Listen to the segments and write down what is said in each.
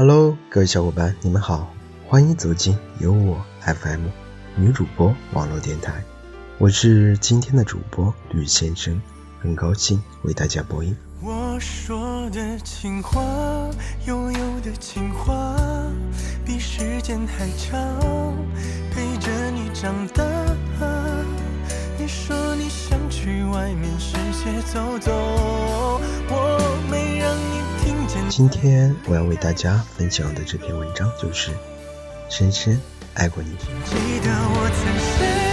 Hello，各位小伙伴，你们好，欢迎走进有我 FM 女主播网络电台，我是今天的主播吕先生，很高兴为大家播音。我说的情话，悠悠的情话，比时间还长，陪着你长大。你说你想去外面世界走走，我。今天我要为大家分享的这篇文章就是《深深爱过你》。记得我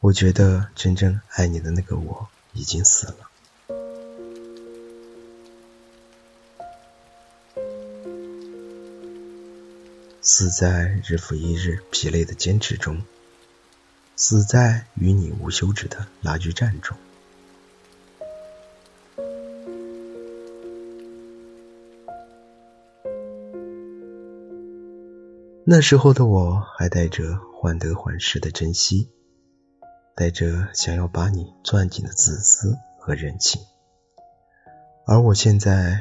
我觉得真正爱你的那个我已经死了，死在日复一日疲累的坚持中，死在与你无休止的拉锯战中。那时候的我还带着患得患失的珍惜。带着想要把你攥紧的自私和任性，而我现在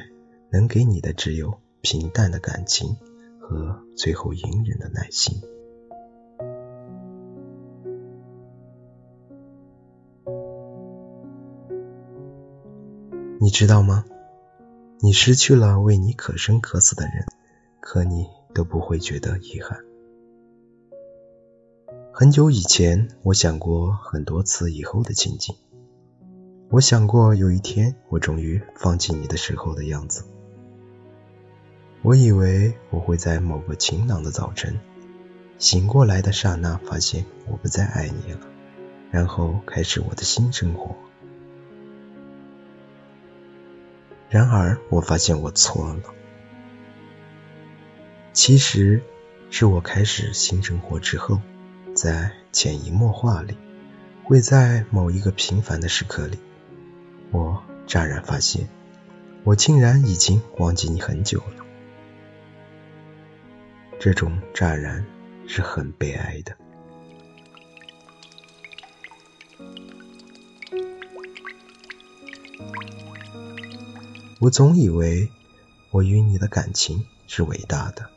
能给你的只有平淡的感情和最后隐忍的耐心。你知道吗？你失去了为你可生可死的人，可你都不会觉得遗憾。很久以前，我想过很多次以后的情景。我想过有一天我终于放弃你的时候的样子。我以为我会在某个晴朗的早晨醒过来的刹那，发现我不再爱你了，然后开始我的新生活。然而，我发现我错了。其实是我开始新生活之后。在潜移默化里，会在某一个平凡的时刻里，我乍然发现，我竟然已经忘记你很久了。这种乍然是很悲哀的。我总以为我与你的感情是伟大的。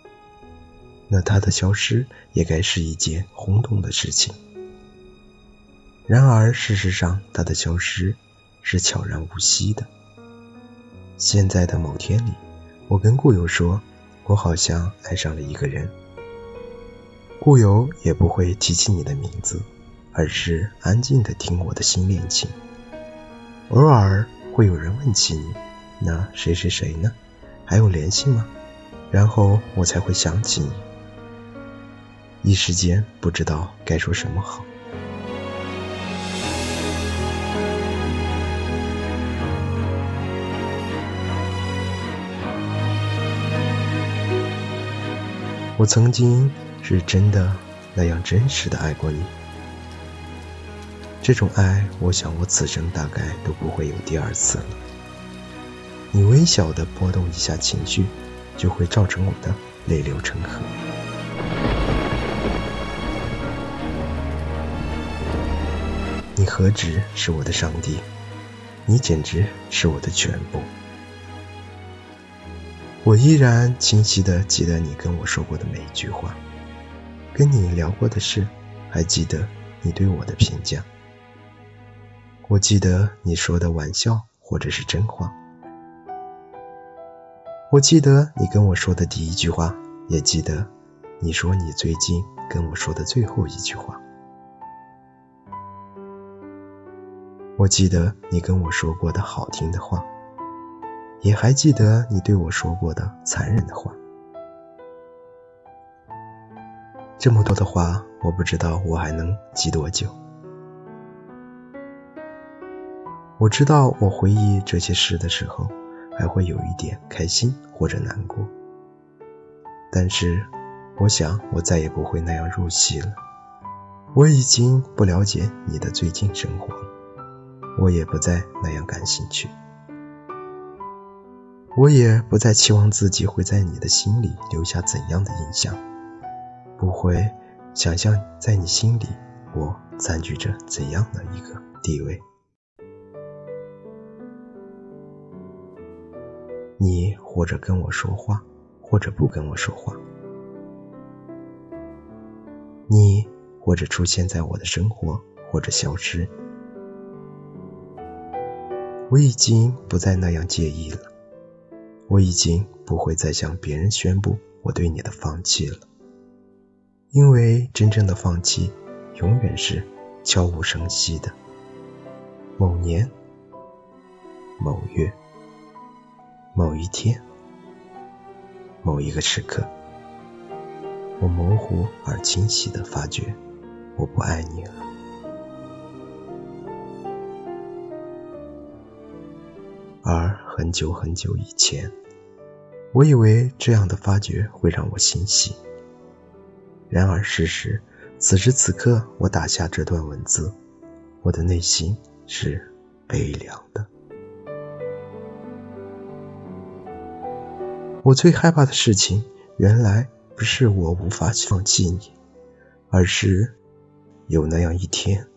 那他的消失也该是一件轰动的事情。然而，事实上，他的消失是悄然无息的。现在的某天里，我跟故友说，我好像爱上了一个人。故友也不会提起你的名字，而是安静的听我的新恋情。偶尔会有人问起你，那谁谁谁呢？还有联系吗？然后我才会想起你。一时间不知道该说什么好。我曾经是真的那样真实的爱过你，这种爱，我想我此生大概都不会有第二次了。你微小的波动一下情绪，就会造成我的泪流成河。你何止是我的上帝，你简直是我的全部。我依然清晰的记得你跟我说过的每一句话，跟你聊过的事，还记得你对我的评价。我记得你说的玩笑或者是真话。我记得你跟我说的第一句话，也记得你说你最近跟我说的最后一句话。我记得你跟我说过的好听的话，也还记得你对我说过的残忍的话。这么多的话，我不知道我还能记多久。我知道我回忆这些事的时候，还会有一点开心或者难过，但是我想我再也不会那样入戏了。我已经不了解你的最近生活了。我也不再那样感兴趣，我也不再期望自己会在你的心里留下怎样的印象，不会想象在你心里我占据着怎样的一个地位。你或者跟我说话，或者不跟我说话；你或者出现在我的生活，或者消失。我已经不再那样介意了，我已经不会再向别人宣布我对你的放弃了，因为真正的放弃永远是悄无声息的。某年、某月、某一天、某一个时刻，我模糊而清晰的发觉，我不爱你了。而很久很久以前，我以为这样的发觉会让我欣喜。然而事实，此时此刻，我打下这段文字，我的内心是悲凉的。我最害怕的事情，原来不是我无法放弃你，而是有那样一天，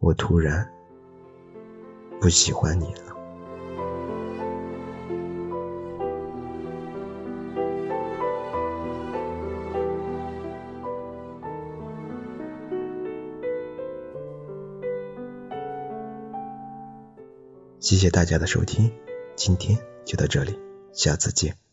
我突然不喜欢你了。谢谢大家的收听，今天就到这里，下次见。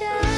shine.